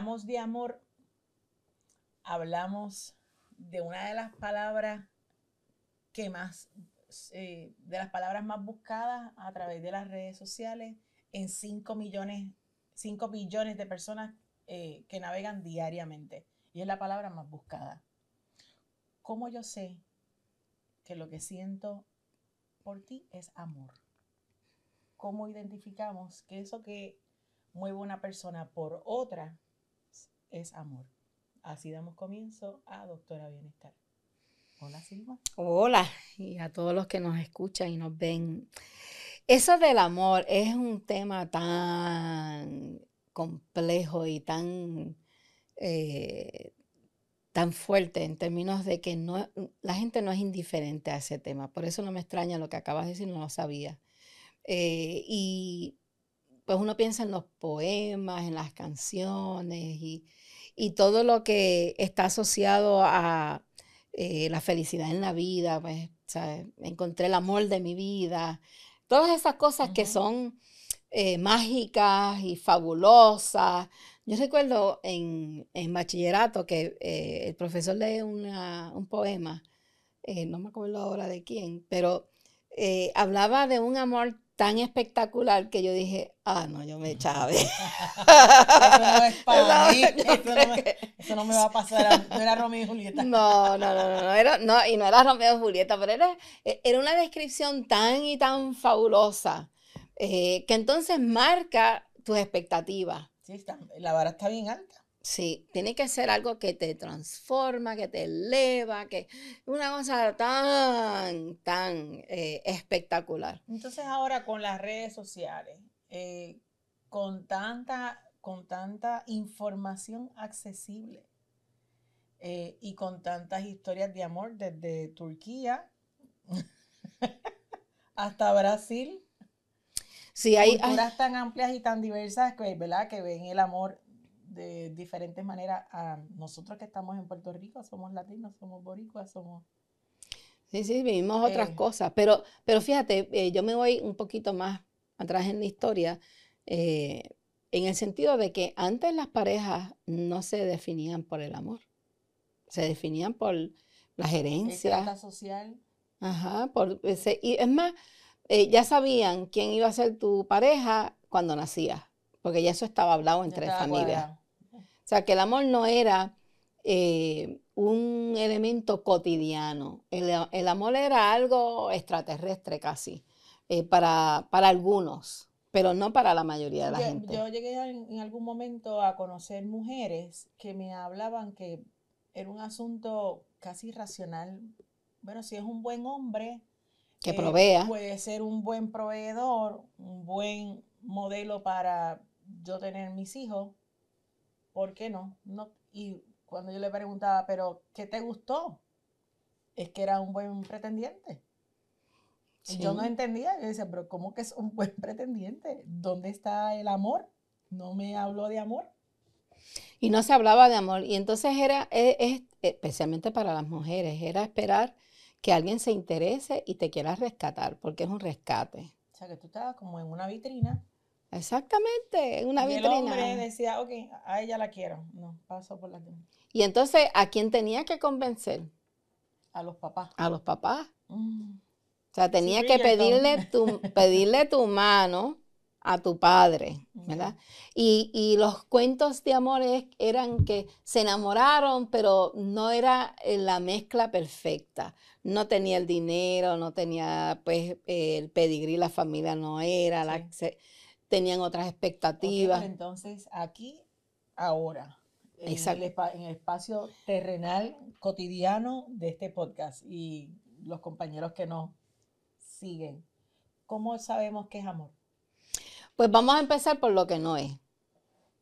hablamos de amor, hablamos de una de las palabras que más, eh, de las palabras más buscadas a través de las redes sociales en 5 millones, 5 millones de personas eh, que navegan diariamente. Y es la palabra más buscada. ¿Cómo yo sé que lo que siento por ti es amor? ¿Cómo identificamos que eso que mueve una persona por otra es amor? Así damos comienzo a Doctora Bienestar. Hola Silva. Hola, y a todos los que nos escuchan y nos ven. Eso del amor es un tema tan complejo y tan, eh, tan fuerte en términos de que no, la gente no es indiferente a ese tema. Por eso no me extraña lo que acabas de decir, no lo sabía. Eh, y pues uno piensa en los poemas, en las canciones y, todo lo que está asociado a eh, la felicidad en la vida, pues, encontré el amor de mi vida, todas esas cosas que son eh, mágicas y fabulosas. Yo recuerdo en, bachillerato que eh, el profesor lee un poema, no me acuerdo ahora de quién, pero hablaba de un amor tan espectacular que yo dije, ah, no, yo me echaba. eso no es para mí, eso no, me, va a pasar, no era Romeo y Julieta. No, no, no, no, no, era, no y no era Romeo y Julieta, pero era, era una descripción tan y tan fabulosa eh, que entonces marca tus expectativas. Sí, está, la vara está bien alta. Sí, tiene que ser algo que te transforma, que te eleva, que una cosa tan, tan eh, espectacular. Entonces ahora con las redes sociales, eh, con, tanta, con tanta información accesible y con tantas historias de amor desde Turquía hasta Brasil, Sí, hay culturas tan amplias y tan diversas que, ¿verdad? que ven el amor de diferentes maneras a nosotros que estamos en Puerto Rico, somos latinos, somos boricuas, somos... Sí, sí, vivimos otras eh. cosas, pero, pero fíjate, eh, yo me voy un poquito más atrás en la historia, eh, en el sentido de que antes las parejas no se definían por el amor, se definían por la gerencia. La social. Ajá, por ese, y es más, eh, ya sabían quién iba a ser tu pareja cuando nacías, porque ya eso estaba hablado entre familias. O sea, que el amor no era eh, un elemento cotidiano. El, amor era algo extraterrestre casi, eh, para, para, algunos, pero no para la mayoría de la gente. Yo llegué en, algún momento a conocer mujeres que me hablaban que era un asunto casi racional. Bueno, si es un buen hombre, que provea. puede ser un buen proveedor, un buen modelo para yo tener mis hijos. ¿Por qué no? no y cuando yo le preguntaba, ¿pero qué te gustó? Es que era un buen pretendiente. Y yo no entendía. Yo decía, ¿pero cómo que es un buen pretendiente? ¿Dónde está el amor? No me habló de amor. Y no se hablaba de amor. Y entonces era, e, es, especialmente para las mujeres, era esperar que alguien se interese y te quiera rescatar, porque es un rescate. O sea, que tú estabas como en una vitrina. Exactamente, en una y vitrina. El hombre decía, ok, a ella la quiero. No, paso por la Y entonces, ¿a quién tenía que convencer? A los papás. A los papás. Mm. O sea, tenía que pedirle tu, pedirle tu mano a tu padre, ¿verdad? Y, los cuentos de amor eran que se enamoraron, pero no era eh, la mezcla perfecta. No tenía el dinero, no tenía pues el pedigrí, la familia no era, la, tenían otras expectativas. entonces, aquí, ahora, en el, en el espacio terrenal cotidiano de este podcast y los compañeros que nos siguen, ¿cómo sabemos qué es amor? Pues vamos a empezar por lo que no es.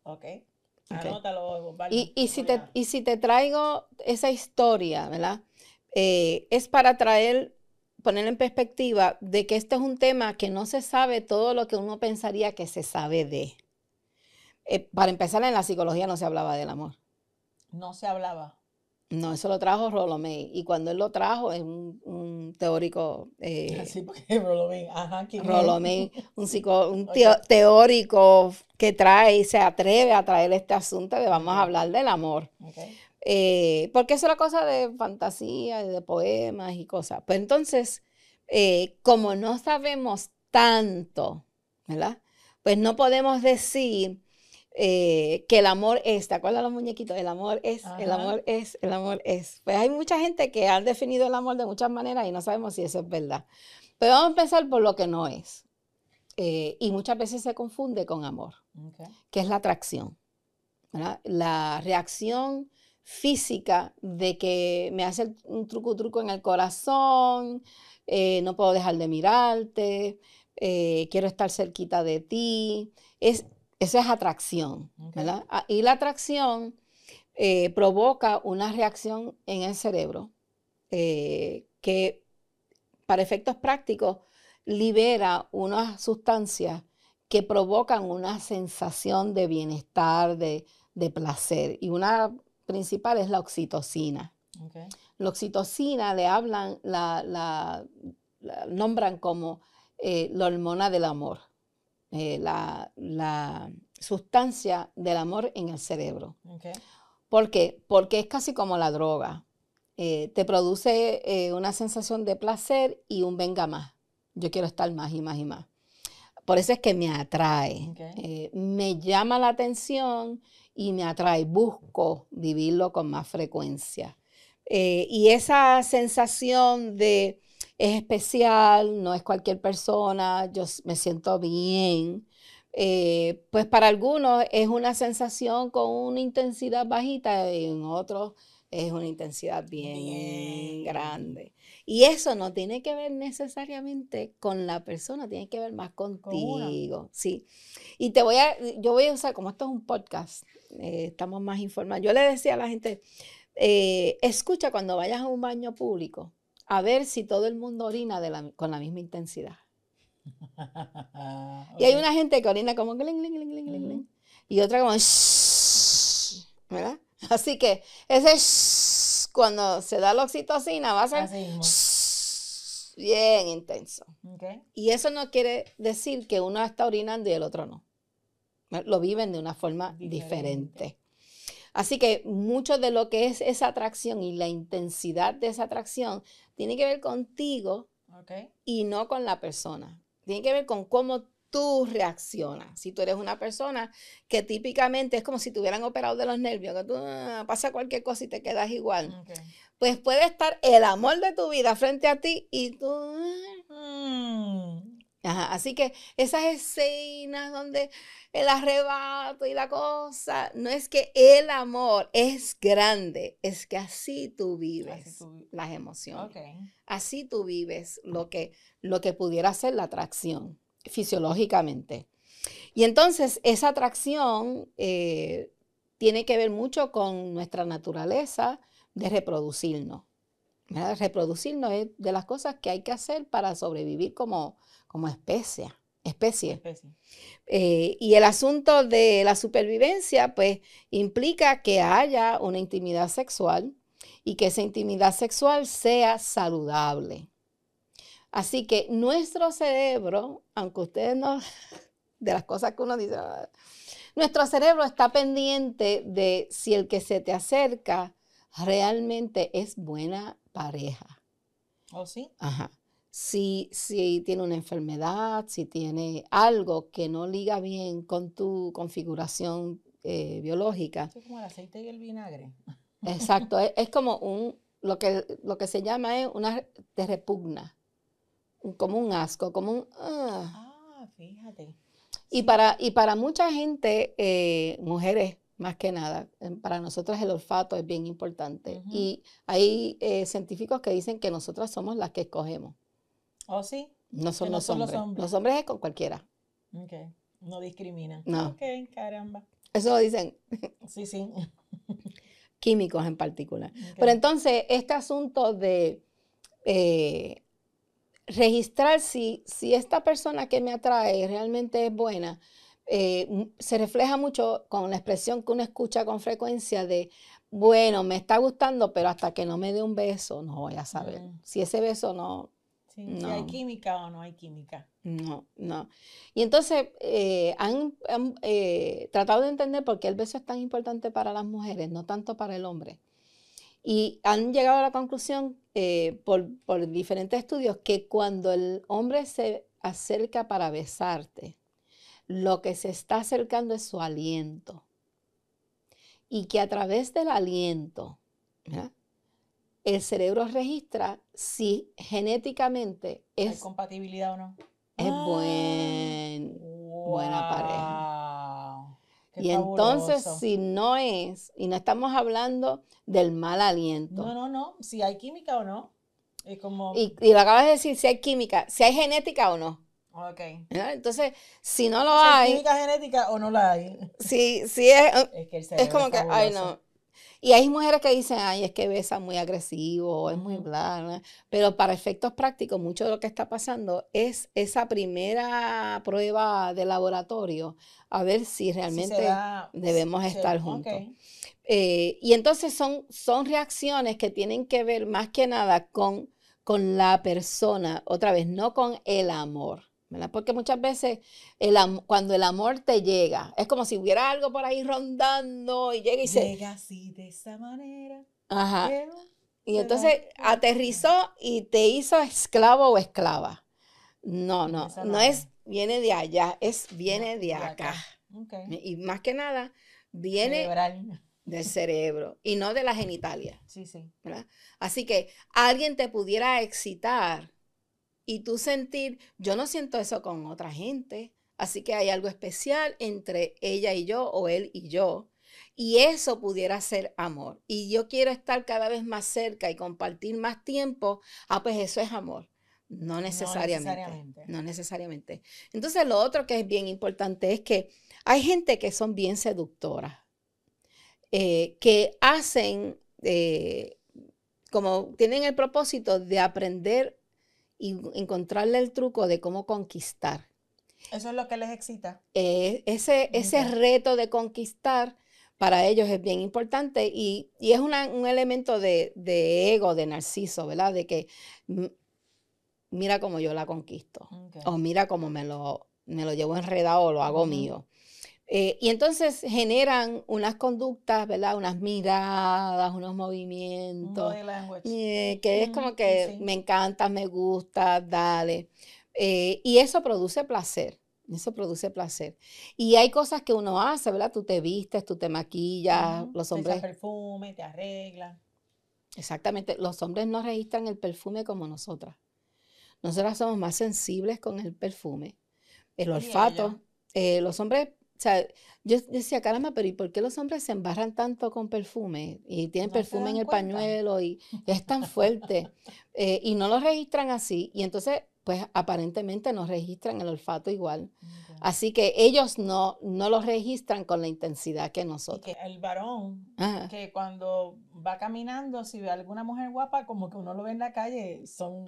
Ok. Anótalo, y, y, si te, y si te traigo esa historia, ¿verdad? Eh, es para traer, poner en perspectiva de que este es un tema que no se sabe todo lo que uno pensaría que se sabe de. Eh, para empezar, en la psicología no se hablaba del amor. No se hablaba. No, eso lo trajo Rolomé. Y cuando él lo trajo, es un, un teórico. Eh, Sí, porque Rolomé, ajá, ¿quién es? Rolomé, un, psico- un teo- teórico que trae y se atreve a traer este asunto de vamos a hablar del amor. Ok. Eh, porque es una cosa de fantasía y de poemas y cosas. Pues entonces, eh, como no sabemos tanto, ¿verdad? Pues no podemos decir eh, que el amor es, ¿te acuerdas los muñequitos? El amor es, el Ajá. amor es, el amor es. Pues hay mucha gente que ha definido el amor de muchas maneras y no sabemos si eso es verdad. Pero vamos a empezar por lo que no es. Eh, y muchas veces se confunde con amor Ok. que es la atracción. ¿verdad? La reacción física de que me hace un truco truco en el corazón, eh, no puedo dejar de mirarte, eh, quiero estar cerquita de ti. Es, esa es atracción. Ah, Y la atracción eh, provoca una reacción en el cerebro que para efectos prácticos libera unas sustancias que provocan una sensación de bienestar, de, de placer. Y una principal es la oxitocina. Ok. La oxitocina le hablan, la, la- la nombran como eh, la hormona del amor, eh, la, la sustancia del amor en el cerebro. Ok. ¿Por qué? Porque es casi como la droga. Eh, te produce eh, una sensación de placer y un venga más. Yo quiero estar más y más y más. Por eso es que me atrae. Ok. Eh, me llama la atención y me atrae. Busco vivirlo con más frecuencia. Eh, y esa sensación de es especial, no es cualquier persona, yo me siento bien. eh, pues para algunos es una sensación con una intensidad bajita y en otros es una intensidad bien, Bien. grande. Y eso no tiene que ver necesariamente con la persona, tiene que ver más contigo. Sí. Y te voy a, yo voy a usar, como esto es un podcast, eh, estamos más informados. Yo le decía a la gente, eh, escucha cuando vayas a un baño público, a ver si todo el mundo orina de la- con la misma intensidad. Y hay una gente que orina como gling, gling, gling, gling, gling, y otra como shhh, ¿verdad? Así que ese shhh, cuando se da la oxitocina va a ser shhh, bien intenso. Ok. Y eso no quiere decir que uno está orinando y el otro no. Lo viven de una forma Diferente. diferente. Así que mucho de lo que es esa atracción y la intensidad de esa atracción tiene que ver contigo y no con la persona. Tiene que ver con cómo tú reaccionas. Si tú eres una persona que típicamente es como si te hubieran operado de los nervios, que tú ah, pasa cualquier cosa y te quedas igual, Ok. pues puede estar el amor de tu vida frente a ti y tú... ah, Mm. Ajá, así que esas escenas donde el arrebato y la cosa, no es que el amor es grande, es que así tú vives tú las emociones. Así tú vives lo que, lo que pudiera ser la atracción fisiológicamente. Y entonces esa atracción eh, tiene que ver mucho con nuestra naturaleza de reproducirnos. ¿Verdad? Reproducirnos es de las cosas que hay que hacer para sobrevivir como, como especie. especie. Especie. Eh, y el asunto de la supervivencia, pues, implica que haya una intimidad sexual y que esa intimidad sexual sea saludable. Así que nuestro cerebro, aunque ustedes no, de las cosas que uno dice, "Ah", nuestro cerebro está pendiente de si el que se te acerca realmente es buena pareja. ¿O sí? Ajá. Si, si tiene una enfermedad, si tiene algo que no liga bien con tu configuración eh, biológica. Es como el aceite y el vinagre. Exacto, es, es como un, lo que, lo que se llama es una, te repugna, como un asco, como un... ah. Ah, fíjate. Y Sí. para, y para mucha gente, eh, mujeres más que nada, eh, para nosotras el olfato es bien importante. Y hay eh, científicos que dicen que nosotras somos las que escogemos. ¿O sí? No son, no los, son los hombres. hombres. Los hombres es con cualquiera. Ok. No discriminan. No. Ok, caramba. Eso lo dicen Sí, sí. químicos en particular. Pero entonces, este asunto de eh, registrar si, si esta persona que me atrae realmente es buena, eh, se refleja mucho con la expresión que uno escucha con frecuencia de, bueno, me está gustando, pero hasta que no me dé un beso, no voy a saber. Mm. Si ese beso no, Sí, Si hay No. química o no hay química. no, no. Y entonces eh, han, han, eh, tratado de entender por qué el beso es tan importante para las mujeres, no tanto para el hombre. Y han llegado a la conclusión, eh, por, por diferentes estudios, que cuando el hombre se acerca para besarte, lo que se está acercando es su aliento. Y que a través del aliento, ¿verdad? el cerebro registra si genéticamente ¿Hay es, compatibilidad o no? es Ah, buen. buena pareja. Y entonces, si no es, y no estamos hablando del mal aliento, No, no, no. Si hay química o no. Es como. y, y lo acabas de decir, si hay química, si hay genética o no. Ok. Entonces, si no lo hay química genética o no la hay. si, si es, Es que el Es como que, ay, no. Y hay mujeres que dicen, ay, es que besa muy agresivo, es muy bla, bla. Pero para efectos prácticos, mucho de lo que está pasando es esa primera prueba de laboratorio, a ver si realmente da- debemos estar juntos. Eh, y entonces son, son reacciones que tienen que ver más que nada con, con la persona, otra vez, no con el amor. ¿Verdad? Porque muchas veces el cuando el amor te llega, es como si hubiera algo por ahí rondando y llega y se... Llega así de esa manera. Ajá. Y entonces aterrizó y te hizo esclavo o esclava. No, no, no es, viene de allá, es viene No, de acá. Ok. Y más que nada, viene Cerebral. del cerebro y no de la genitalia. Sí, sí. ¿verdad? Así que alguien te pudiera excitar y tú sentir, yo no siento eso con otra gente, así que hay algo especial entre ella y yo o él y yo. Y eso pudiera ser amor. Y yo quiero estar cada vez más cerca y compartir más tiempo. Ah, pues eso es amor. No necesariamente. necesariamente. No necesariamente. Entonces, lo otro que es bien importante es que hay gente que son bien seductoras, eh, que hacen, eh, como tienen el propósito de aprender y encontrarle el truco de cómo conquistar. Eso es lo que les excita. Eh, ese, ese reto de conquistar para ellos es bien importante y, y es una- un elemento de, de ego, de narciso, ¿verdad? De que mm, mira cómo yo la conquisto Ok. o mira cómo me lo, me lo llevo enredado o lo hago mío. Eh, y entonces generan unas conductas, ¿verdad? Unas miradas, unos Un movimientos, eh, que es como que sí. me encanta, me gusta, dale. Eh, y eso produce placer, eso produce placer. Y hay cosas que uno hace, ¿verdad? Tú te vistes, tú te maquillas, Ujú, los te echas hombres, perfume, te arreglas. exactamente, los hombres no registran el perfume como nosotras. Nosotras somos más sensibles con el perfume, el olfato. eh, los hombres, o sea, yo decía, caramba, pero ¿y por qué los hombres se embarran tanto con perfume? Y tienen No perfume en el cuenta. pañuelo y es tan fuerte. eh, y no lo registran así. Y entonces, pues aparentemente no registran el olfato igual. Así que ellos no, no lo registran con la intensidad que nosotros. que el varón, Ajá. que cuando va caminando, si ve a alguna mujer guapa, como que uno lo ve en la calle, son,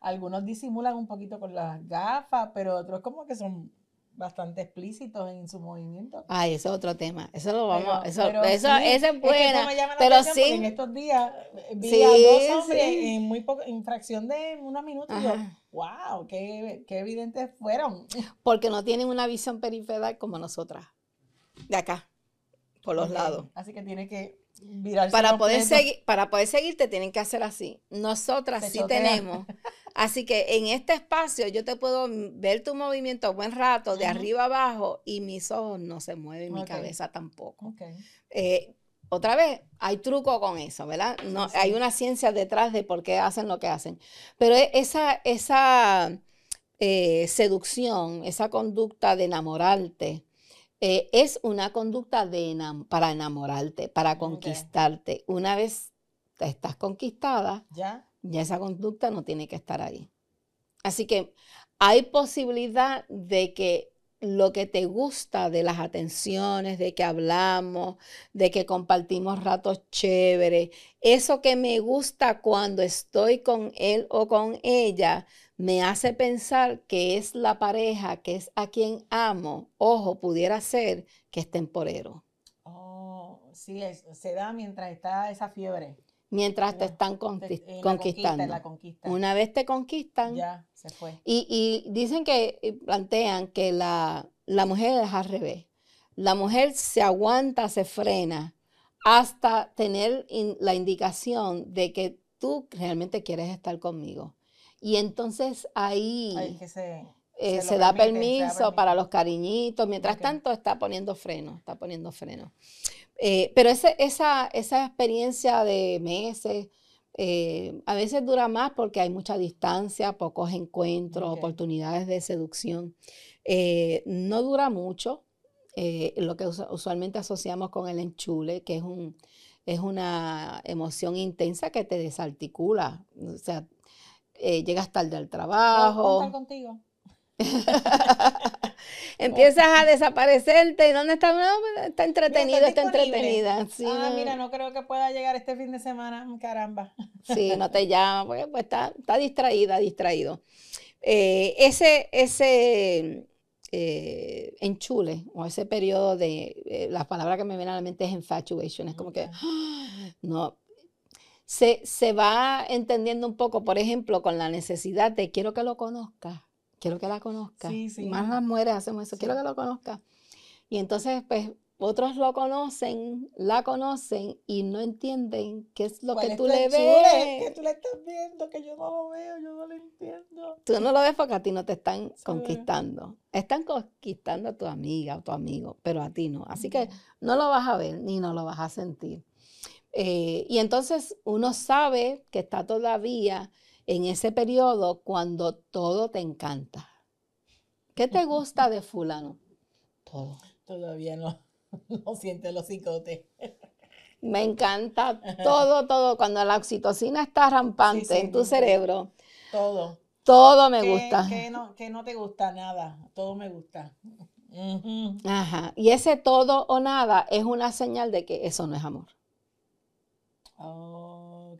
algunos disimulan un poquito con las gafas, pero otros como que son bastante explícitos en su movimiento. Ay, ese es otro tema. Eso lo vamos, Pero- eso, pero eso, sí, esa es eso buena. pero sí. En estos días eh, vi Sí, a dos hombres sí. en muy poco, en fracción de unos minutos. y yo, wow, qué, qué evidentes fueron. Porque no tienen una visión periférica como nosotras. De acá, por los lados. Así que tiene que virarse Para poder, seguir, para poder seguirte tienen que hacer así. Nosotras Se sí tenemos. Así que en este espacio yo te puedo ver tu movimiento buen rato, de arriba abajo, y mis ojos no se mueven, mi Ok. cabeza tampoco. Ok. Eh, otra vez, hay truco con eso, ¿verdad? No, Sí, Hay una ciencia detrás de por qué hacen lo que hacen. Pero e- esa, esa eh, seducción, esa conducta de enamorarte, eh, es una conducta de enam- para enamorarte, para conquistarte. Una vez estás conquistada, ¿Ya? Ya esa conducta no tiene que estar ahí. Así que hay posibilidad de que lo que te gusta de las atenciones, de que hablamos, de que compartimos ratos chéveres, eso que me gusta cuando estoy con él o con ella, me hace pensar que es la pareja, que es a quien amo. Ojo, pudiera ser que es temporero. Oh, sí, se da mientras está esa fiebre. Mientras te están conquistando. Una vez te conquistan. Ya, se fue. Y, dicen que eh, plantean que la, la mujer es al revés. La mujer se aguanta, se frena hasta tener la indicación de que tú realmente quieres estar conmigo. Y entonces ahí se, eh, da permiso para los cariñitos. Mientras tanto está poniendo freno, está poniendo freno. Eh, pero esa, esa experiencia de meses, eh, a veces dura más porque hay mucha distancia, pocos encuentros, oportunidades de seducción. no dura mucho, lo que usualmente asociamos con el enchule, que es, un, es una emoción intensa que te desarticula. O sea, llegas tarde al trabajo. contigo? Empiezas a desaparecerte y ¿dónde está? Pues, está entretenido, está, entretenida. ah, mira, no creo que pueda llegar este fin de semana, caramba. sí, no te llama, pues, pues está, está, distraída, distraído. Eh, ese ese eh, enchule o ese periodo de, la palabra que me viene a la mente es infatuation, es como que, no, se, va entendiendo un poco, por ejemplo, con la necesidad de quiero que lo conozca, quiero que la conozca. Más las mujeres hacemos eso, quiero que lo conozca. Y entonces, pues, otros lo conocen, la conocen y no entienden qué es lo que tú le ves. Que tú le estás viendo, que yo no lo veo, yo no lo entiendo. Tú no lo ves porque a ti no te están conquistando. Están conquistando a tu amiga o tu amigo, pero a ti no. Así que no lo vas a ver ni no lo vas a sentir. Eh, y entonces uno sabe que está todavía en ese periodo cuando todo te encanta. ¿Qué te gusta de fulano? Todo. Todavía no, no siente los cicotes. Me encanta todo, todo. Cuando la oxitocina está rampante en tu cerebro. Todo. Todo me gusta. Que no, que no te gusta nada. Todo me gusta. Ajá. Y ese todo o nada es una señal de que eso no es amor.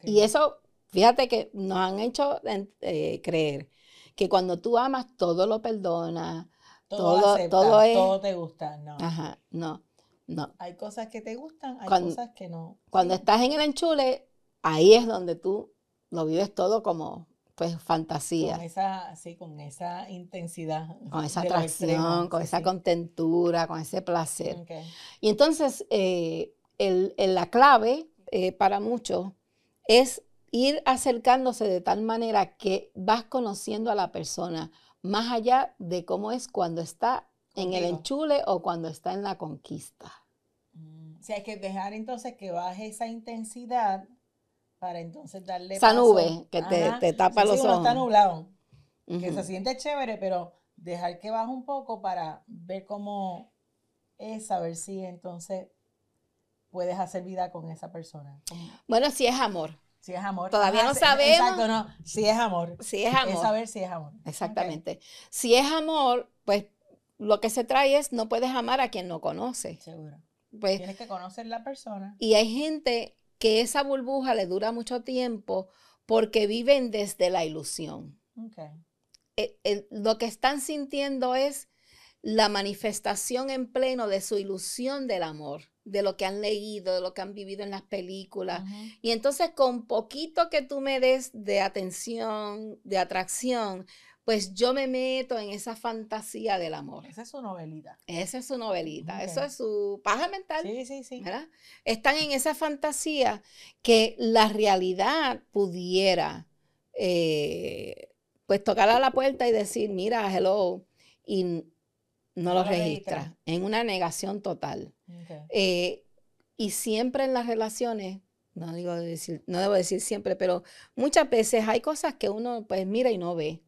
Y eso, fíjate que nos han hecho eh, creer que cuando tú amas, todo lo perdonas, todo, todo, es... Todo te gusta, no. Ajá, no, no. Hay cosas que te gustan, hay cosas que no. Cuando estás en el enchule, ahí es donde tú lo vives todo como pues fantasía. Con esa, sí, con esa intensidad. Con esa atracción, con esa contentura, con ese placer. Y entonces, eh, el, la clave eh, para muchos es ir acercándose de tal manera que vas conociendo a la persona más allá de cómo es cuando está en el enchule o cuando está en la conquista. Mm, si hay que dejar entonces que baje esa intensidad para entonces darle esa nube que te, tapa los ojos. está nublado, que se siente chévere, pero dejar que baje un poco para ver cómo es, a ver si entonces puedes hacer vida con esa persona. Bueno, si es amor. Si es amor. Todavía no sabemos. Exacto, no. Si es amor. Si es amor. Es saber si es amor. Exactamente. Si es amor, pues lo que se trae es no puedes amar a quien no conoce. Seguro. Pues, Tienes que conocer la persona. Y hay gente que esa burbuja le dura mucho tiempo porque viven desde la ilusión. Okay. Eh, lo que están sintiendo es la manifestación en pleno de su ilusión del amor de lo que han leído, de lo que han vivido en las películas. Y entonces con poquito que tú me des de atención, de atracción, pues yo me meto en esa fantasía del amor. Esa es su novelita. Esa es su novelita. Eso es su paja mental. Sí, sí, sí. Están en esa fantasía que la realidad pudiera, eh, pues tocar a la puerta y decir, mira, hello, y no, lo, registra. En una negación total. Eh, y siempre en las relaciones, no, digo decir, no debo decir siempre, pero muchas veces hay cosas que uno pues mira y no ve.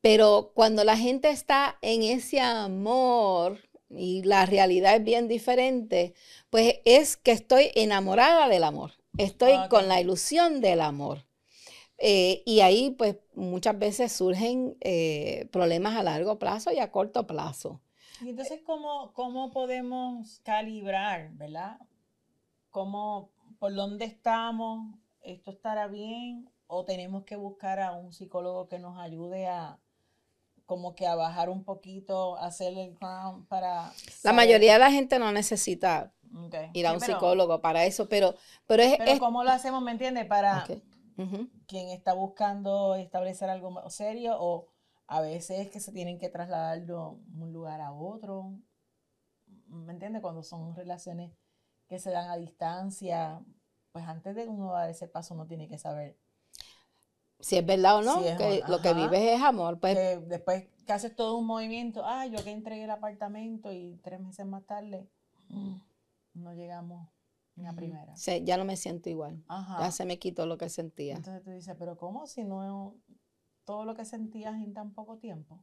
Pero cuando la gente está en ese amor y la realidad es bien diferente, pues es que estoy enamorada del amor. Estoy con la ilusión del amor. Eh, y ahí pues muchas veces surgen eh, problemas a largo plazo y a corto plazo. Y entonces, ¿cómo, cómo podemos calibrar, verdad? ¿Cómo, por dónde estamos? ¿Esto estará bien? ¿O tenemos que buscar a un psicólogo que nos ayude a, como que a bajar un poquito, hacer el ground para... La mayoría de la gente no necesita ir a un psicólogo para eso, pero, pero es... Pero ¿cómo lo hacemos, me entiendes? Para quien está buscando establecer algo serio o a veces que se tienen que trasladar de un lugar a otro. ¿Me entiendes? Cuando son relaciones que se dan a distancia, pues antes de uno dar ese paso uno tiene que saber si es verdad o no, que lo que vives es amor. Pues. después que haces todo un movimiento, ah, yo que entregué el apartamento y tres meses más tarde, mm, no llegamos ni a primera. Sí, ya no me siento igual. Ya se me quitó lo que sentía. Entonces tú dices, pero ¿cómo si no todo lo que sentías en tan poco tiempo?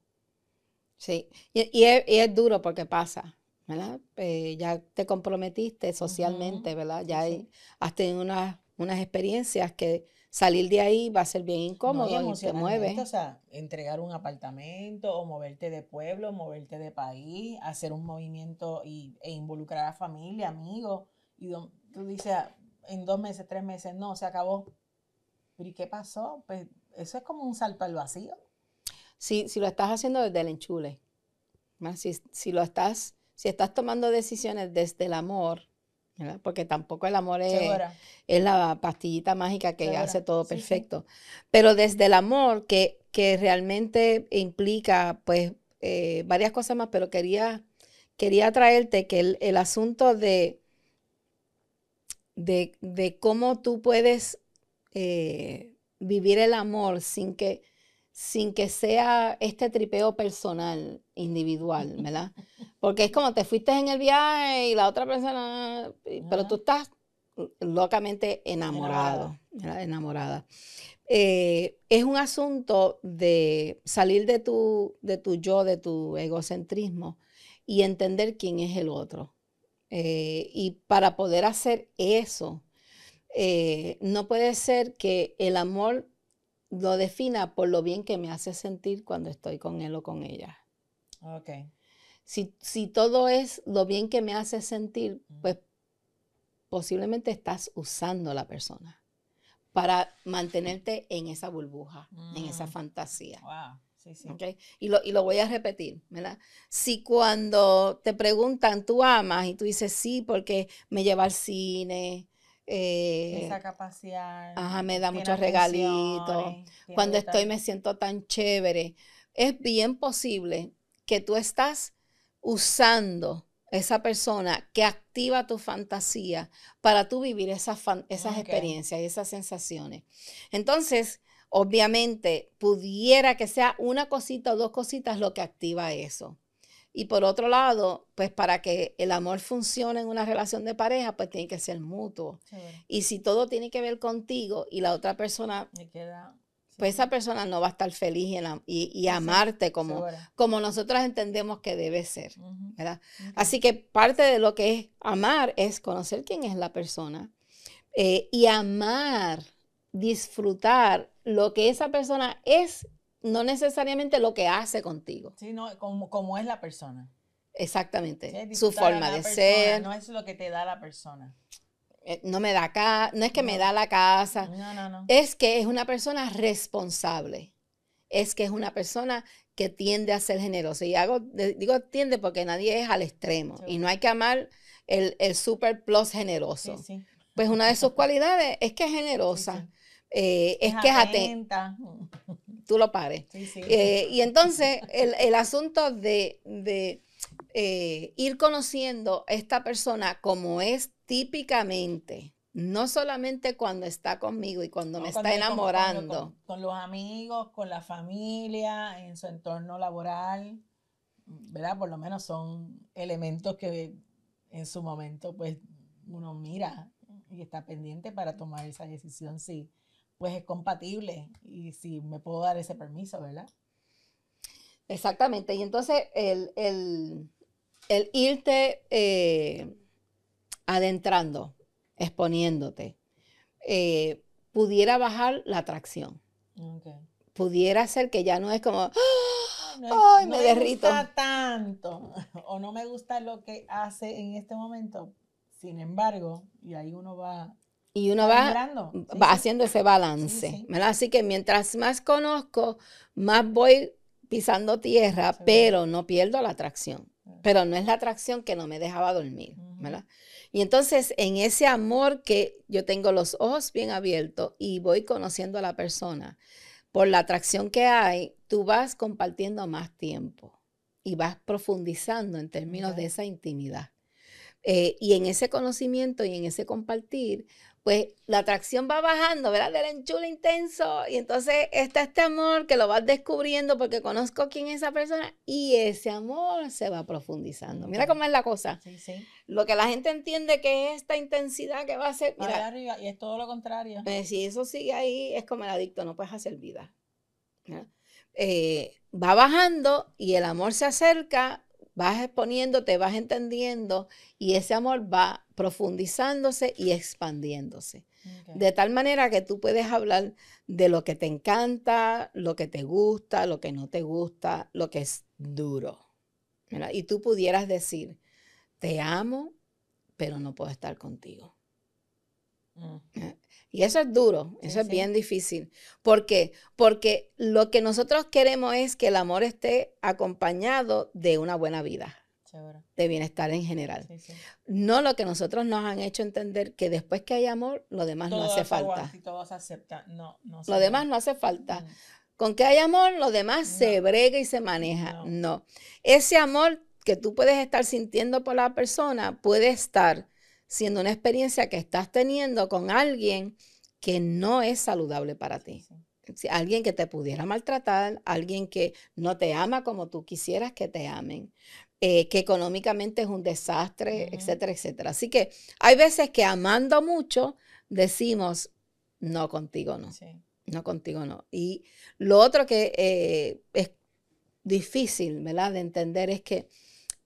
Sí, y, es, duro porque pasa. ¿verdad? Eh, ya te comprometiste socialmente, ¿verdad? Ya has tenido unas, unas experiencias que salir de ahí va a ser bien incómodo y, te mueve. O sea, entregar un apartamento o moverte de pueblo, moverte de país, hacer un movimiento y, e involucrar a familia, amigos. Y tú dices, en dos meses, tres meses, no, se acabó. ¿Pero y qué pasó? Pues eso es como un salto al vacío. Sí, si lo estás haciendo desde el enchule, si, si lo estás, si estás tomando decisiones desde el amor, porque tampoco el amor es, es, la pastillita mágica que hace todo perfecto. Pero desde el amor, que, que realmente implica pues eh, varias cosas más, pero quería, quería traerte que el, asunto de, de, cómo tú puedes eh, vivir el amor sin que, sin que sea este tripeo personal, individual, ¿verdad? Porque es como te fuiste en el viaje y la otra persona, pero tú estás locamente enamorado, enamorada. Eh, es un asunto de salir de tu, de tu yo, de tu egocentrismo y entender quién es el otro. Eh, y para poder hacer eso, eh, no puede ser que el amor lo defina por lo bien que me hace sentir cuando estoy con él o con ella. Ok. Si, todo es lo bien que me hace sentir, pues posiblemente estás usando a la persona para mantenerte en esa burbuja, en esa mm. fantasía. Wow. Sí, sí. Y, lo, y lo voy a repetir, ¿verdad? Si cuando te preguntan, tú amas y tú dices sí porque me lleva al cine, eh, me saca Ajá, me da muchos regalitos. Cuando estoy me siento tan chévere. Es bien posible que tú estás usando esa persona que activa tu fantasía para tú vivir esas, esas experiencias y esas sensaciones. Entonces, obviamente, pudiera que sea una cosita o dos cositas lo que activa eso. Y por otro lado, pues para que el amor funcione en una relación de pareja, pues tiene que ser mutuo. Y si todo tiene que ver contigo y la otra persona queda pues esa persona no va a estar feliz y, amarte como, como nosotros entendemos que debe ser, ¿verdad? Así que parte de lo que es amar es conocer quién es la persona eh, y amar, disfrutar lo que esa persona es, no necesariamente lo que hace contigo. Sí, como, es la persona. Exactamente, su forma de, ser. No es lo que te da la persona. Eh, no me da casa, no es que me da la casa, no, no, no. es que es una persona responsable, es que es una persona que tiende a ser generosa. Y hago, digo tiende porque nadie es al extremo y no hay que amar el, super plus generoso. Pues una de sus cualidades es que es generosa. Eh, es, que es atenta. Tú lo pares. Eh, y entonces el, asunto de, de ir conociendo a esta persona como es típicamente, no solamente cuando está conmigo y cuando me está enamorando. Con, los amigos, con la familia, en su entorno laboral, ¿verdad? Por lo menos son elementos que en su momento pues uno mira y está pendiente para tomar esa decisión si pues es compatible y si me puedo dar ese permiso, ¿verdad? Exactamente. Y entonces el, irte eh, adentrando, exponiéndote, eh, pudiera bajar la atracción. Pudiera ser que ya no es como, ¡Ah! no, Ay, me, derrito. gusta tanto o no me gusta lo que hace en este momento. Sin embargo, y ahí uno va y uno va, va haciendo ese balance, Así que mientras más conozco, más voy pisando tierra, pero no pierdo la atracción. Pero no es la atracción que no me dejaba dormir, ¿verdad? Y entonces en ese amor que yo tengo los ojos bien abiertos y voy conociendo a la persona, por la atracción que hay, tú vas compartiendo más tiempo y vas profundizando en términos de esa intimidad. Eh, y en ese conocimiento y en ese compartir, pues la atracción va bajando, ¿verdad? Del enchule intenso. Y entonces está este amor que lo vas descubriendo porque conozco quién es esa persona y ese amor se va profundizando. Mira cómo es la cosa. Sí, sí. Lo que la gente entiende que es esta intensidad que va a ser. Mira, arriba, y es todo lo contrario. Eh, si eso sigue ahí, es como el adicto, no puedes hacer vida. Eh, va bajando y el amor se acerca vas exponiéndote, vas entendiendo y ese amor va profundizándose y expandiéndose. De tal manera que tú puedes hablar de lo que te encanta, lo que te gusta, lo que no te gusta, lo que es duro. Y tú pudieras decir, te amo, pero no puedo estar contigo. Y eso es duro, eso es bien difícil. ¿Por qué? Porque lo que nosotros queremos es que el amor esté acompañado de una buena vida, de bienestar en general. No lo que nosotros nos han hecho entender que después que hay amor, lo demás no hace falta. todo se acepta. No, no lo demás no hace falta. Con que hay amor, lo demás se brega y se maneja. no. Ese amor que tú puedes estar sintiendo por la persona puede estar siendo una experiencia que estás teniendo con alguien que no es saludable para ti. alguien que te pudiera maltratar, alguien que no te ama como tú quisieras que te amen, eh, que económicamente es un desastre, etcétera, etcétera. Así que hay veces que amando mucho decimos, no contigo no, no contigo no. Y lo otro que eh, es difícil, ¿verdad? De entender es que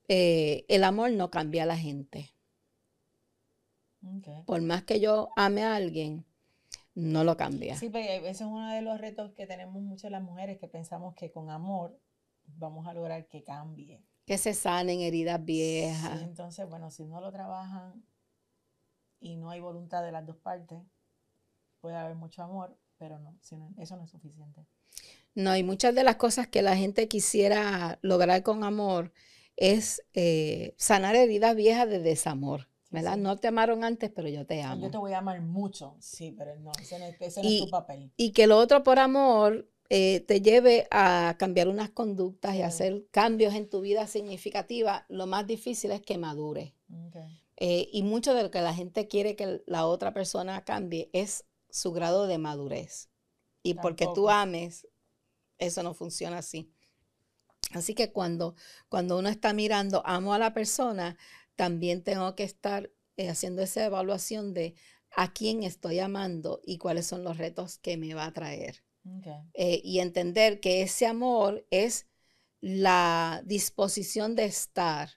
eh, el amor no cambia a la gente. Por más que yo ame a alguien, no lo cambia. Sí, pero ese es uno de los retos que tenemos muchas las mujeres, que pensamos que con amor vamos a lograr que cambie. Que se sanen heridas viejas. entonces, bueno, si no lo trabajan y no hay voluntad de las dos partes, puede haber mucho amor, pero no, eso no es suficiente. No, y muchas de las cosas que la gente quisiera lograr con amor es eh, sanar heridas viejas de desamor. ¿Verdad? No te amaron antes, pero yo te amo. Yo te voy a amar mucho, sí, pero no, ese no, es tu papel. Y que lo otro por amor eh, te lleve a cambiar unas conductas y hacer cambios en tu vida significativa, lo más difícil es que madure. Eh, y mucho de lo que la gente quiere que la otra persona cambie es su grado de madurez. Y porque tú ames, eso no funciona así. Así que cuando, cuando uno está mirando, amo a la persona, también tengo que estar eh, haciendo esa evaluación de a quién estoy amando y cuáles son los retos que me va a traer. Eh, y entender que ese amor es la disposición de estar,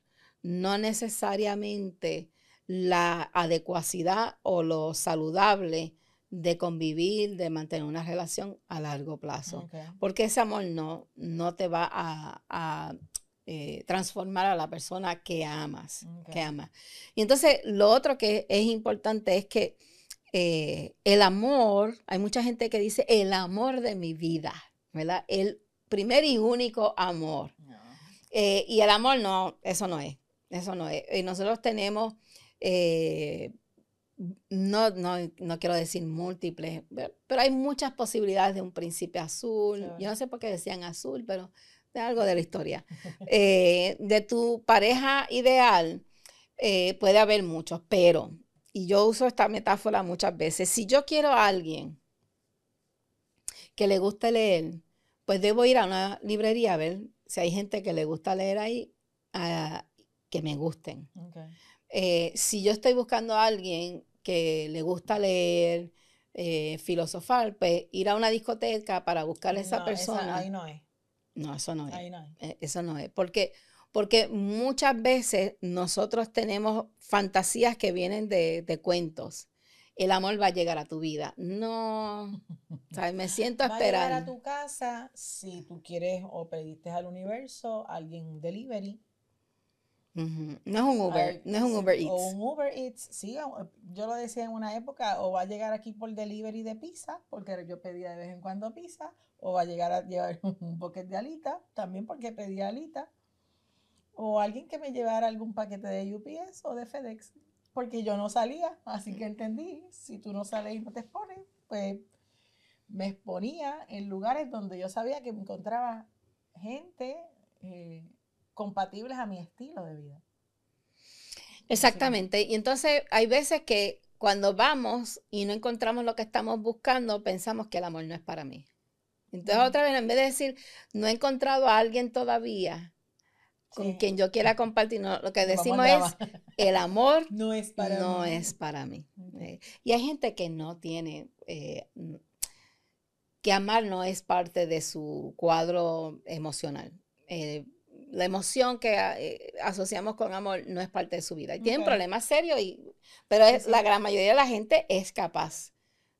no necesariamente la adecuacidad o lo saludable de convivir, de mantener una relación a largo plazo. Porque ese amor no, no te va a, eh, transformar a la persona que amas, que amas. Y entonces lo otro que es importante es que eh, el amor, hay mucha gente que dice el amor de mi vida, ¿verdad? El primer y único amor. Eh, y el amor no, eso no es, eso no es. Y nosotros tenemos, no, no, quiero decir múltiples, pero, hay muchas posibilidades de un príncipe azul. Yo no sé por qué decían azul, pero de algo de la historia, eh, de tu pareja ideal, eh, puede haber muchos, pero, y yo uso esta metáfora muchas veces, si yo quiero a alguien que le guste leer, pues debo ir a una librería a ver si hay gente que le gusta leer ahí, que me gusten. Eh, si yo estoy buscando a alguien que le gusta leer, filosofar, pues ir a una discoteca para buscar a esa persona. ahí no es. No, eso no es. Eh, eso no es. Porque, porque muchas veces nosotros tenemos fantasías que vienen de, cuentos. el amor va a llegar a tu vida. No, ¿sabes? me siento Va a llegar a esperando. tu casa si tú quieres o pediste al universo alguien delivery. No es un Uber, no es un Uber O Eats. un Uber Eats, sí, o- yo lo decía en una época, o va a llegar aquí por delivery de pizza, porque yo pedía de vez en cuando pizza, o va a llegar a llevar un bucket de alita, también porque pedía alita, o alguien que me llevara algún paquete de UPS o de FedEx, porque yo no salía, así que entendí, si tú no sales y no te expones, pues me exponía en lugares donde yo sabía que me encontraba gente eh, compatibles a mi estilo de vida. Exactamente. Y entonces hay veces que cuando vamos y no encontramos lo que estamos buscando, pensamos que el amor no es para mí. Entonces otra vez, en vez de decir, no he encontrado a alguien todavía con Sí. quien yo quiera compartir, no, lo que decimos es, el amor no es para no mí. es para mí. Y hay gente que no tiene, eh, que amar no es parte de su cuadro emocional. Eh, la emoción que ah, eh, asociamos con amor no es parte de su vida. Y tienen Ok. problemas serios, y, pero es- la gran mayoría de la gente es capaz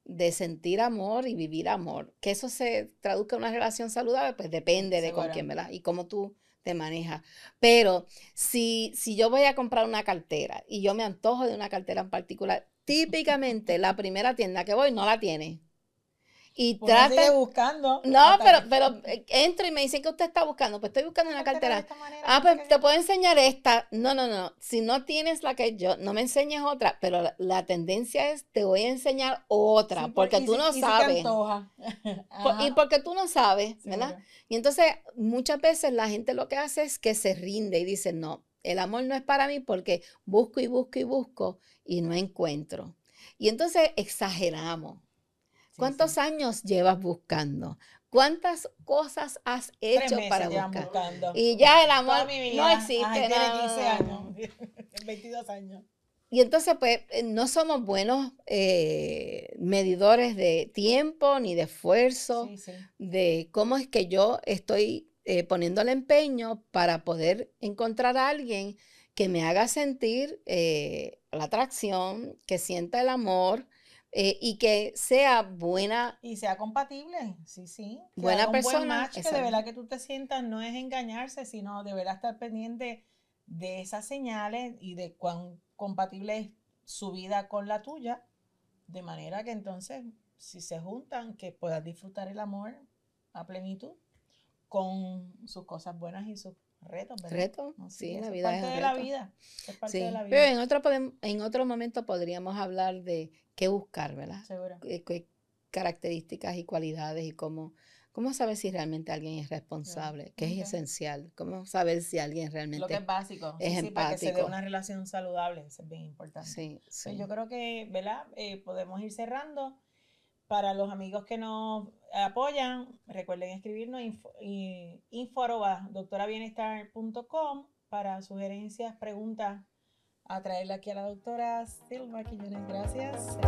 de sentir amor y vivir amor. Que eso se traduzca en una relación saludable, pues depende de con quién, ¿verdad? Y cómo tú te manejas. Pero si, si yo voy a comprar una cartera y yo me antojo de una cartera en particular, típicamente la primera tienda que voy no la tiene. Y Uno sigue trata... buscando. No, pero, pero eh, entro y me dicen que usted está buscando. Pues estoy buscando una Cartera manera, Ah, pues te puedo enseñar esta. No, no, no. Si no tienes la que yo, no me enseñes otra, pero la, la tendencia es te voy a enseñar otra, Sí, porque tú si- no y sabes. Por- y porque tú no sabes, ¿verdad? Y entonces muchas veces la gente lo que hace es que se rinde y dice, no, el amor no es para mí porque busco y busco y busco y no encuentro. Y entonces exageramos. ¿Cuántos sí. años llevas buscando? ¿Cuántas cosas has hecho para buscar? buscando. Y ya el amor no existe. Ay, tiene no, 15 no, no. años. 22 años. Y entonces, pues, eh, no somos buenos eh, medidores de tiempo ni de esfuerzo, Sí, sí. de cómo es que yo estoy eh, poniendo el empeño para poder encontrar a alguien que me haga sentir eh, la atracción, que sienta el amor eh, y que sea buena. Y sea compatible, sí, sí. que Buena un buen persona, match, que de verdad que tú te sientas no es engañarse, sino de verdad estar pendiente de esas señales y de cuán compatible es su vida con la tuya, de manera que entonces, si se juntan, que puedas disfrutar el amor a plenitud con sus cosas buenas y sus retos, ¿verdad? ¿Reto? Así Sí, es, la vida es parte de la vida. Es parte Sí, de la pero vida. en otro, en otro momento podríamos hablar de qué buscar, ¿verdad? Seguro. qué, qué características y cualidades y cómo, cómo saber si realmente alguien es responsable, que es esencial, cómo saber si alguien Lo que realmente es básico. es sí, sí, para que se dé empático. una relación saludable, eso es bien importante. sí, Pues sí. yo creo que, ¿verdad? Eh, podemos ir cerrando. Para los amigos que nos apoyan, recuerden escribirnos info, info doctorabienestar.com para sugerencias, preguntas, a traerle aquí a la doctora Silva Quillones. Gracias.